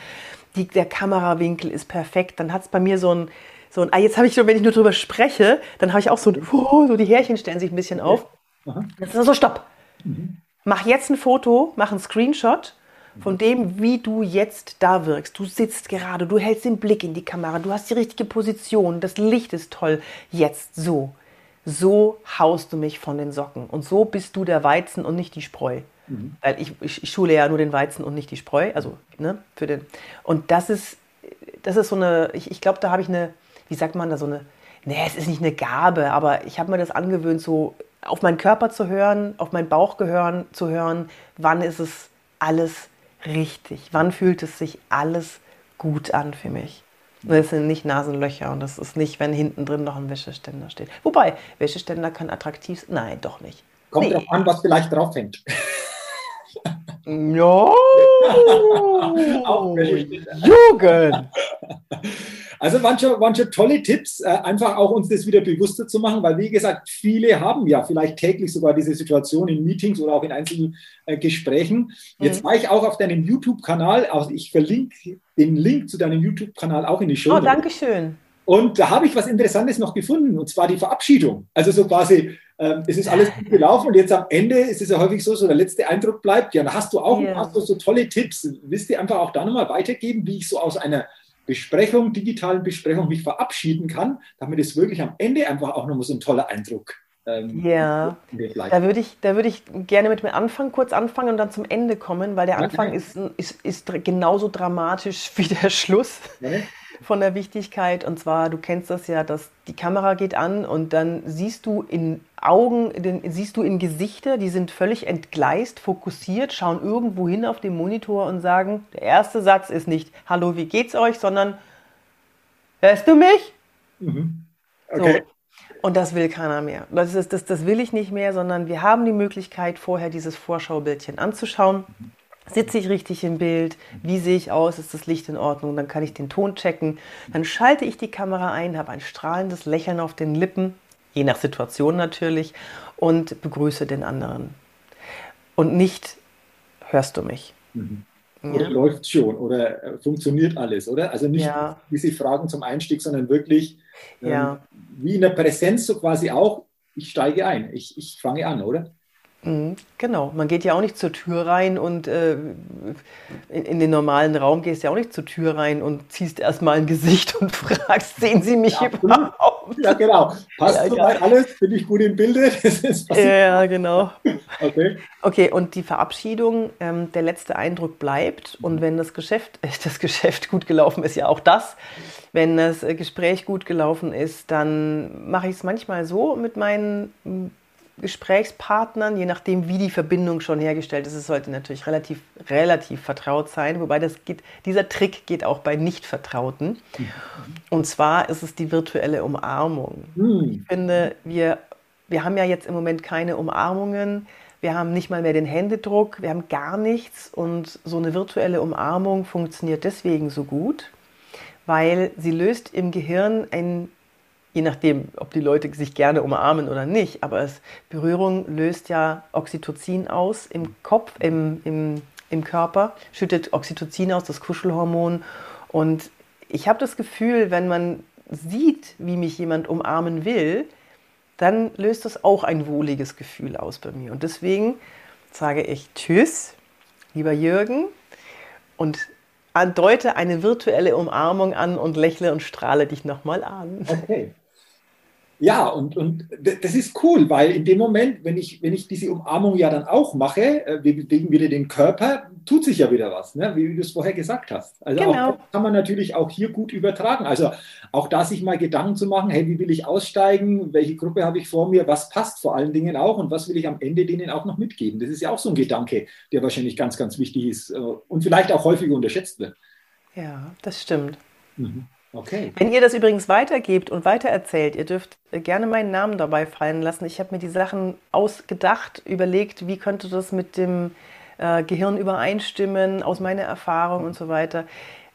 die, der Kamerawinkel ist perfekt, dann hat es bei mir so ein, so ein, ah, jetzt habe ich schon, wenn ich nur drüber spreche, dann habe ich auch so, ein, oh, so die Härchen stellen sich ein bisschen auf. Aha. Das ist so, stopp. Mhm. Mach jetzt ein Foto, mach einen Screenshot von dem, wie du jetzt da wirkst. Du sitzt gerade, du hältst den Blick in die Kamera, du hast die richtige Position, das Licht ist toll. Jetzt so. So haust du mich von den Socken. Und so bist du der Weizen und nicht die Spreu. Mhm. Weil ich, ich, schule ja nur den Weizen und nicht die Spreu. Also, ne, für den. Und das ist, das ist so eine, ich, ich glaube, da habe ich eine, wie sagt man da, so eine, nee, es ist nicht eine Gabe, aber ich habe mir das angewöhnt, so auf meinen Körper zu hören, auf meinen Bauch gehören, zu hören, wann ist es alles richtig? Wann fühlt es sich alles gut an für mich? Das sind nicht Nasenlöcher und das ist nicht, wenn hinten drin noch ein Wäscheständer steht. Wobei, Wäscheständer kann attraktiv sein. Nein, doch nicht. Kommt nee. drauf an, was vielleicht drauf hängt. No! Jugend! Also waren schon, tolle Tipps, äh, einfach auch uns das wieder bewusster zu machen, weil wie gesagt, viele haben ja vielleicht täglich sogar diese Situation in Meetings oder auch in einzelnen äh, Gesprächen. Jetzt mhm. war ich auch auf deinem YouTube-Kanal, also ich verlinke den Link zu deinem YouTube-Kanal auch in die Show. Oh, danke schön. Und da habe ich was Interessantes noch gefunden, und zwar die Verabschiedung. Also so quasi, äh, es ist alles gut gelaufen und jetzt am Ende ist es ja häufig so, so der letzte Eindruck bleibt. Ja, da hast du auch yeah. hast du so tolle Tipps. Willst du einfach auch da nochmal weitergeben, wie ich so aus einer Besprechung, digitalen Besprechung mich verabschieden kann, damit es wirklich am Ende einfach auch nochmal so ein toller Eindruck ähm, ja, da würde ich, da würd ich gerne mit mir anfangen, kurz anfangen und dann zum Ende kommen, weil der Anfang okay. ist, ist, ist genauso dramatisch wie der Schluss. Okay von der Wichtigkeit. Und zwar, du kennst das ja, dass die Kamera geht an und dann siehst du in Augen, den, siehst du in Gesichter, die sind völlig entgleist, fokussiert, schauen irgendwo hin auf dem Monitor und sagen, der erste Satz ist nicht, hallo, wie geht's euch, sondern, hörst du mich? Mhm. Okay. So. Und das will keiner mehr. Das, ist, das, das will ich nicht mehr, sondern wir haben die Möglichkeit, vorher dieses Vorschaubildchen anzuschauen. Sitze ich richtig im Bild? Wie sehe ich aus? Ist das Licht in Ordnung? Dann kann ich den Ton checken. Dann schalte ich die Kamera ein, habe ein strahlendes Lächeln auf den Lippen, je nach Situation natürlich, und begrüße den anderen. Und nicht, hörst du mich? Mhm. Oder ja. läuft schon oder äh, funktioniert alles, oder? Also nicht ja. diese Fragen zum Einstieg, sondern wirklich ähm, ja. wie in der Präsenz so quasi auch, ich steige ein, ich, ich fange an, oder? Mhm, genau, man geht ja auch nicht zur Tür rein und äh, in, in, den normalen Raum gehst ja auch nicht zur Tür rein und ziehst erstmal ein Gesicht und fragst, sehen Sie mich ja, überhaupt? Ja, genau. Passt ja, soweit ja. alles? Bin ich gut im Bilde? ja, genau. Okay. Okay, und die Verabschiedung, ähm, der letzte Eindruck bleibt und wenn das Geschäft, äh, das Geschäft gut gelaufen ist, ja auch das, wenn das äh, Gespräch gut gelaufen ist, dann mache ich es manchmal so mit meinen Gesprächspartnern, je nachdem, wie die Verbindung schon hergestellt ist. Es sollte natürlich relativ, relativ vertraut sein, wobei das geht, dieser Trick geht auch bei Nicht-Vertrauten. Und zwar ist es die virtuelle Umarmung. Hm. Ich finde, wir, wir haben ja jetzt im Moment keine Umarmungen. Wir haben nicht mal mehr den Händedruck, wir haben gar nichts. Und so eine virtuelle Umarmung funktioniert deswegen so gut, weil sie löst im Gehirn ein je nachdem, ob die Leute sich gerne umarmen oder nicht, aber es, Berührung löst ja Oxytocin aus im Kopf, im, im, im Körper, schüttet Oxytocin aus, das Kuschelhormon. Und ich habe das Gefühl, wenn man sieht, wie mich jemand umarmen will, dann löst das auch ein wohliges Gefühl aus bei mir. Und deswegen sage ich Tschüss, lieber Jürgen, und deute eine virtuelle Umarmung an und lächle und strahle dich nochmal an. Okay. Ja, und, und das ist cool, weil in dem Moment, wenn ich, wenn ich diese Umarmung ja dann auch mache, äh, wir bewegen wieder den Körper, tut sich ja wieder was, ne? wie du es vorher gesagt hast. Also genau. auch kann man natürlich auch hier gut übertragen. Also auch da sich mal Gedanken zu machen, hey, wie will ich aussteigen, welche Gruppe habe ich vor mir, was passt vor allen Dingen auch und was will ich am Ende denen auch noch mitgeben. Das ist ja auch so ein Gedanke, der wahrscheinlich ganz, ganz wichtig ist äh, und vielleicht auch häufig unterschätzt wird. Ja, das stimmt. Mhm. Okay. Wenn ihr das übrigens weitergebt und weitererzählt, ihr dürft gerne meinen Namen dabei fallen lassen. Ich habe mir die Sachen ausgedacht, überlegt, wie könnte das mit dem äh, Gehirn übereinstimmen, aus meiner Erfahrung und so weiter.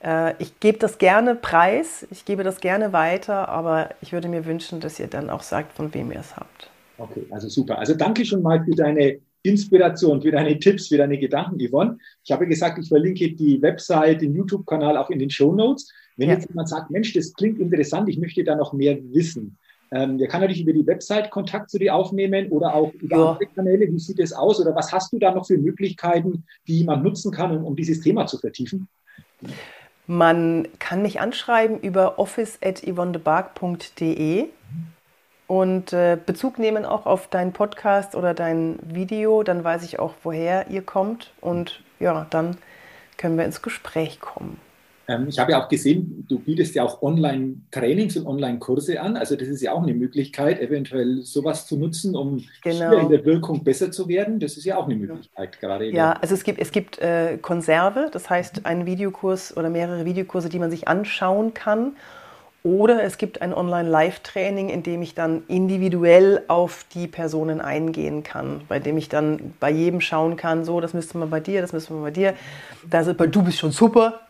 Äh, ich gebe das gerne preis, ich gebe das gerne weiter, aber ich würde mir wünschen, dass ihr dann auch sagt, von wem ihr es habt. Okay, also super. Also danke schon mal für deine Inspiration, für deine Tipps, für deine Gedanken, Yvonne. Ich habe gesagt, ich verlinke die Website, den YouTube-Kanal auch in den Show Notes. Wenn ja. jetzt jemand sagt, Mensch, das klingt interessant, ich möchte da noch mehr wissen, ähm, der kann natürlich über die Website Kontakt zu dir aufnehmen oder auch über ja. andere Kanäle. Wie sieht es aus oder was hast du da noch für Möglichkeiten, die man nutzen kann, um, um dieses Thema zu vertiefen? Man kann mich anschreiben über office.yvonnebark.de und äh, Bezug nehmen auch auf deinen Podcast oder dein Video. Dann weiß ich auch, woher ihr kommt und ja, dann können wir ins Gespräch kommen. Ähm, ich habe ja auch gesehen, du bietest ja auch Online-Trainings und Online-Kurse an. Also das ist ja auch eine Möglichkeit, eventuell sowas zu nutzen, um genau. hier in der Wirkung besser zu werden. Das ist ja auch eine Möglichkeit gerade. Ja, also es gibt, es gibt äh, Konserve, das heißt einen Videokurs oder mehrere Videokurse, die man sich anschauen kann. Oder es gibt ein Online-Live-Training, in dem ich dann individuell auf die Personen eingehen kann, bei dem ich dann bei jedem schauen kann, so, das müsste man bei dir, das müsste man bei dir. Das, du bist schon super,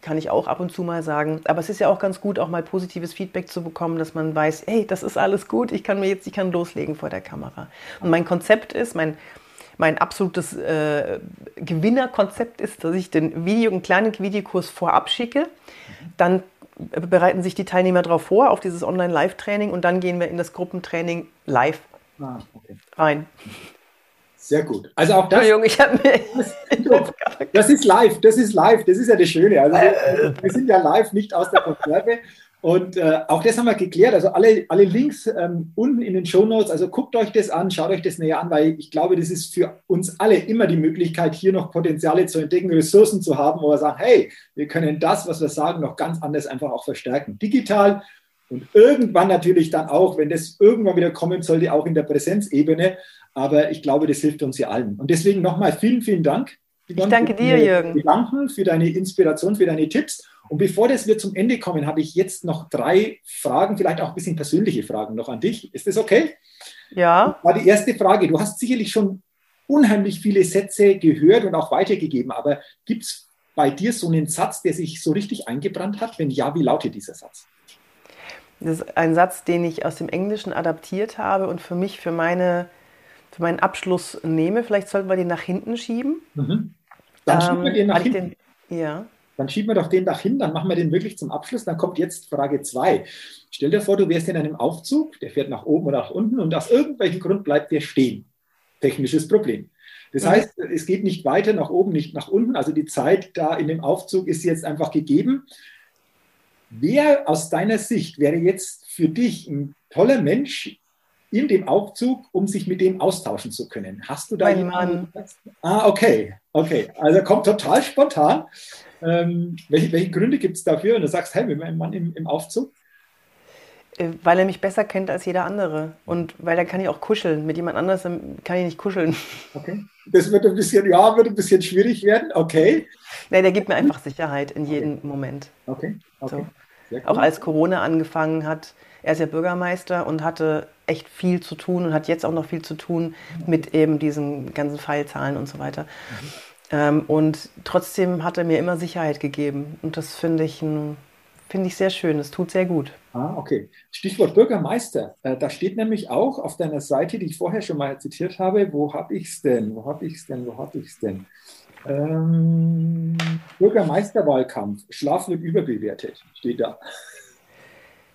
kann ich auch ab und zu mal sagen. Aber es ist ja auch ganz gut, auch mal positives Feedback zu bekommen, dass man weiß, hey, das ist alles gut, ich kann mir jetzt, ich kann loslegen vor der Kamera. Und mein Konzept ist, mein, mein absolutes äh, Gewinnerkonzept ist, dass ich den Video, einen kleinen Videokurs vorab schicke. Dann bereiten sich die Teilnehmer darauf vor, auf dieses Online-Live-Training und dann gehen wir in das Gruppentraining live ah, okay. rein. Sehr gut. Also auch das. Entschuldigung, ich habe mir. Das ist live, das ist live, das ist ja das Schöne. Also wir, wir sind ja live, nicht aus der Konserve. Und äh, auch das haben wir geklärt. Also alle, alle Links ähm, unten in den Show Notes. Also guckt euch das an, schaut euch das näher an, weil ich glaube, das ist für uns alle immer die Möglichkeit, hier noch Potenziale zu entdecken, Ressourcen zu haben, wo wir sagen, hey, wir können das, was wir sagen, noch ganz anders einfach auch verstärken. Digital und irgendwann natürlich dann auch, wenn das irgendwann wieder kommen sollte, auch in der Präsenzebene. Aber ich glaube, das hilft uns ja allen. Und deswegen nochmal vielen, vielen Dank. Ich danke dir, Jürgen. Gedanken, für deine Inspiration, für deine Tipps. Und bevor das wir zum Ende kommen, habe ich jetzt noch drei Fragen, vielleicht auch ein bisschen persönliche Fragen noch an dich. Ist das okay? Ja. Das war die erste Frage. Du hast sicherlich schon unheimlich viele Sätze gehört und auch weitergegeben, aber gibt es bei dir so einen Satz, der sich so richtig eingebrannt hat? Wenn ja, wie lautet dieser Satz? Das ist ein Satz, den ich aus dem Englischen adaptiert habe und für mich, für meine für meinen Abschluss nehme. Vielleicht sollten wir den nach hinten schieben. Mhm. Dann ähm, schieben wir den nach hinten. Den, ja. Dann schieben wir doch den nach hinten, dann machen wir den wirklich zum Abschluss. Dann kommt jetzt Frage 2. Stell dir vor, du wärst in einem Aufzug, der fährt nach oben oder nach unten und aus irgendwelchem Grund bleibt der stehen. Technisches Problem. Das mhm. heißt, es geht nicht weiter nach oben, nicht nach unten. Also die Zeit da in dem Aufzug ist jetzt einfach gegeben. Wer aus deiner Sicht wäre jetzt für dich ein toller Mensch in dem Aufzug, um sich mit dem austauschen zu können. Hast du da mein jemanden? Mann. Ah, okay, okay. Also kommt total spontan. Ähm, welche, welche, Gründe gibt es dafür? Und du sagst, hey, mit meinem Mann im, im Aufzug? Äh, weil er mich besser kennt als jeder andere. Und weil er kann ich auch kuscheln. Mit jemand anderem kann ich nicht kuscheln. Okay. Das wird ein bisschen, ja, wird ein bisschen schwierig werden. Okay. Nein, der gibt mir einfach Sicherheit in jedem okay. Moment. Okay. okay. So. Auch als Corona angefangen hat, er ist ja Bürgermeister und hatte echt viel zu tun und hat jetzt auch noch viel zu tun mit eben diesen ganzen Fallzahlen und so weiter. Ähm, und trotzdem hat er mir immer Sicherheit gegeben. Und das finde ich, find ich sehr schön. Es tut sehr gut. Ah, okay. Stichwort Bürgermeister. Äh, da steht nämlich auch auf deiner Seite, die ich vorher schon mal zitiert habe, wo habe ich es denn? Wo habe ich es denn? Wo habe ich es denn? Ähm, Bürgermeisterwahlkampf. Schlaf wird überbewertet, steht da.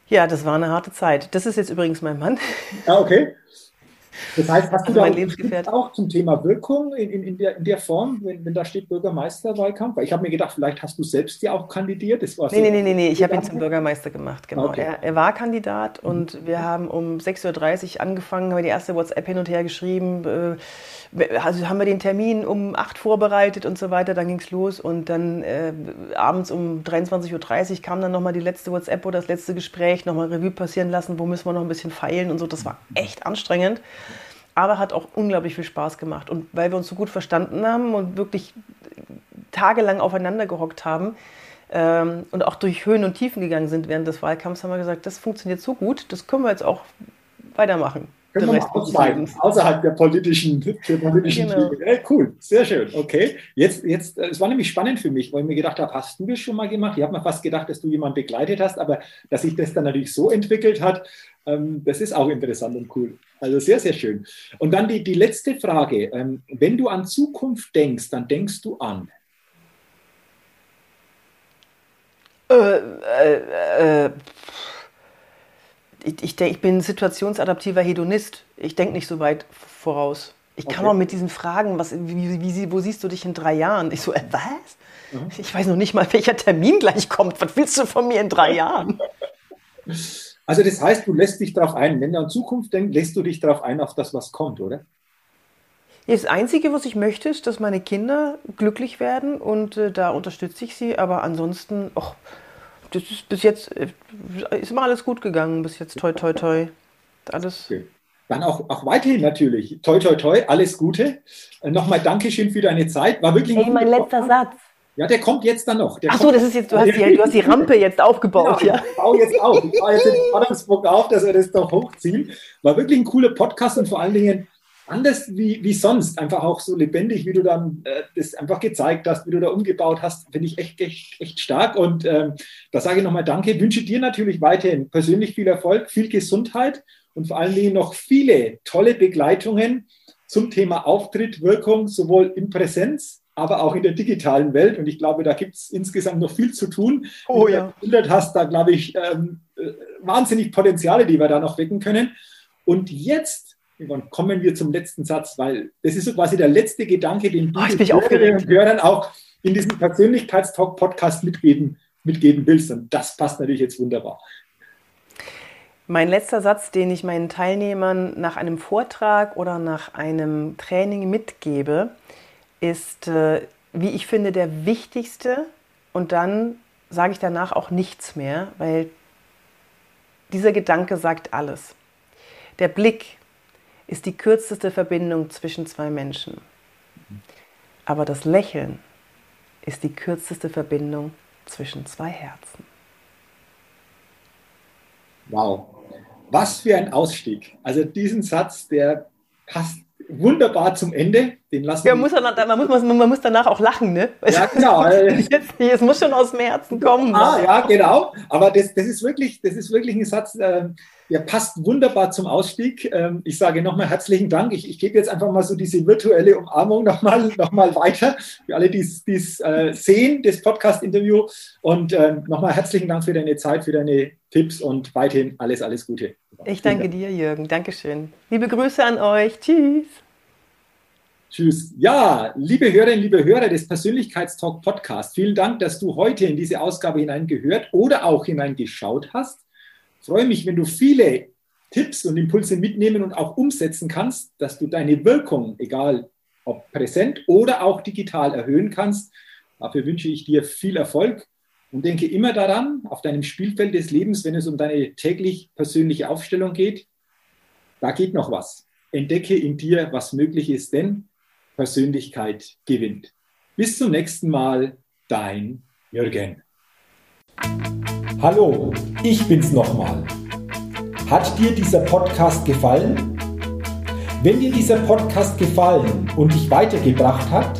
Ja, das war eine harte Zeit. Das ist jetzt übrigens mein Mann. Ah, okay. Das heißt, hast also du da auch zum Thema Wirkung in, in, in, der, in der Form, wenn, wenn da steht Bürgermeisterwahlkampf? Weil ich habe mir gedacht, vielleicht hast du selbst ja auch kandidiert. Das war so nee, nee, nee, nee, ich habe ihn zum Bürgermeister gemacht, genau. Okay. Er, er, war Kandidat und mhm. wir haben um 6.30 Uhr angefangen, haben wir die erste WhatsApp hin und her geschrieben. Äh, also haben wir den Termin um 8 vorbereitet und so weiter, dann ging es los und dann äh, abends um 23.30 Uhr kam dann nochmal die letzte WhatsApp oder das letzte Gespräch, nochmal Revue passieren lassen, wo müssen wir noch ein bisschen feilen und so. Das war echt anstrengend aber hat auch unglaublich viel Spaß gemacht. Und weil wir uns so gut verstanden haben und wirklich tagelang aufeinander gehockt haben ähm, und auch durch Höhen und Tiefen gegangen sind während des Wahlkampfs, haben wir gesagt, das funktioniert so gut, das können wir jetzt auch weitermachen. Können wir ausweiten, außerhalb der politischen, der politischen genau. Hey, cool, sehr schön. Okay, jetzt, jetzt, äh, es war nämlich spannend für mich, weil ich mir gedacht habe, hast du das schon mal gemacht? Ich habe mir fast gedacht, dass du jemanden begleitet hast, aber dass sich das dann natürlich so entwickelt hat, ähm, das ist auch interessant und cool. Also sehr, sehr schön. Und dann die, die letzte Frage. Ähm, wenn du an Zukunft denkst, dann denkst du an. Äh, äh, äh, ich, ich, denk, ich bin situationsadaptiver Hedonist. Ich denke nicht so weit voraus. Ich okay. kann auch mit diesen Fragen, was, wie, wie, wo siehst du dich in drei Jahren? Ich so, äh, was? Mhm. Ich weiß noch nicht mal, welcher Termin gleich kommt. Was willst du von mir in drei Jahren? Also das heißt, du lässt dich darauf ein. Wenn du an Zukunft denkst, lässt du dich darauf ein, auf das, was kommt, oder? Das Einzige, was ich möchte, ist, dass meine Kinder glücklich werden und äh, da unterstütze ich sie. Aber ansonsten, och, das ist bis jetzt äh, ist immer alles gut gegangen. Bis jetzt, toi, toi, toi. Alles. Okay. Dann auch, auch weiterhin natürlich. Toi, toi, toi, alles Gute. Äh, Nochmal Dankeschön für deine Zeit. War wirklich. Hey, mein letzter Satz. Ja, der kommt jetzt dann noch. Der Ach so, das ist jetzt, du hast, die, du hast die Rampe jetzt aufgebaut, genau, ja. Ich baue jetzt auf. Ich baue jetzt in Ordnungsburg auf, dass wir das doch hochziehen. War wirklich ein cooler Podcast und vor allen Dingen anders wie, wie sonst. Einfach auch so lebendig, wie du dann äh, das einfach gezeigt hast, wie du da umgebaut hast. Finde ich echt, echt, echt stark. Und ähm, da sage ich nochmal Danke. Wünsche dir natürlich weiterhin persönlich viel Erfolg, viel Gesundheit und vor allen Dingen noch viele tolle Begleitungen zum Thema Auftritt, Wirkung, sowohl in Präsenz aber auch in der digitalen Welt. Und ich glaube, da gibt es insgesamt noch viel zu tun. Oh ja. Du hast, da glaube ich, ähm, äh, wahnsinnig Potenziale, die wir da noch wecken können. Und jetzt kommen wir zum letzten Satz, weil das ist so quasi der letzte Gedanke, den du den Hörerinnen und Hörern auch in diesem Persönlichkeitstalk-Podcast mitgeben, mitgeben willst. Und das passt natürlich jetzt wunderbar. Mein letzter Satz, den ich meinen Teilnehmern nach einem Vortrag oder nach einem Training mitgebe, ist, äh, wie ich finde, der wichtigste. Und dann sage ich danach auch nichts mehr, weil dieser Gedanke sagt alles. Der Blick ist die kürzeste Verbindung zwischen zwei Menschen. Aber das Lächeln ist die kürzeste Verbindung zwischen zwei Herzen. Wow, was für ein Ausstieg. Also diesen Satz, der passt wunderbar zum Ende. Den lassen ja, muss man, man, muss, man muss danach auch lachen, ne? Ja, genau. Es muss schon aus dem Herzen kommen. Ah, ja, genau. Aber das, das, ist, wirklich, das ist wirklich ein Satz, äh, der passt wunderbar zum Ausstieg. Ähm, ich sage nochmal herzlichen Dank. Ich, ich gebe jetzt einfach mal so diese virtuelle Umarmung nochmal noch mal weiter für alle, die es äh, sehen, das Podcast-Interview. Und äh, nochmal herzlichen Dank für deine Zeit, für deine Tipps und weiterhin alles, alles Gute. Ich danke dir, Jürgen. Dankeschön. Liebe Grüße an euch. Tschüss. Tschüss. Ja, liebe Hörerinnen, liebe Hörer des Persönlichkeitstalk Podcast, vielen Dank, dass du heute in diese Ausgabe hineingehört oder auch hineingeschaut hast. Ich freue mich, wenn du viele Tipps und Impulse mitnehmen und auch umsetzen kannst, dass du deine Wirkung, egal ob präsent oder auch digital, erhöhen kannst. Dafür wünsche ich dir viel Erfolg und denke immer daran, auf deinem Spielfeld des Lebens, wenn es um deine täglich persönliche Aufstellung geht, da geht noch was. Entdecke in dir, was möglich ist, denn Persönlichkeit gewinnt. Bis zum nächsten Mal, dein Jürgen. Hallo, ich bin's nochmal. Hat dir dieser Podcast gefallen? Wenn dir dieser Podcast gefallen und dich weitergebracht hat,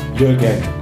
Jürgen.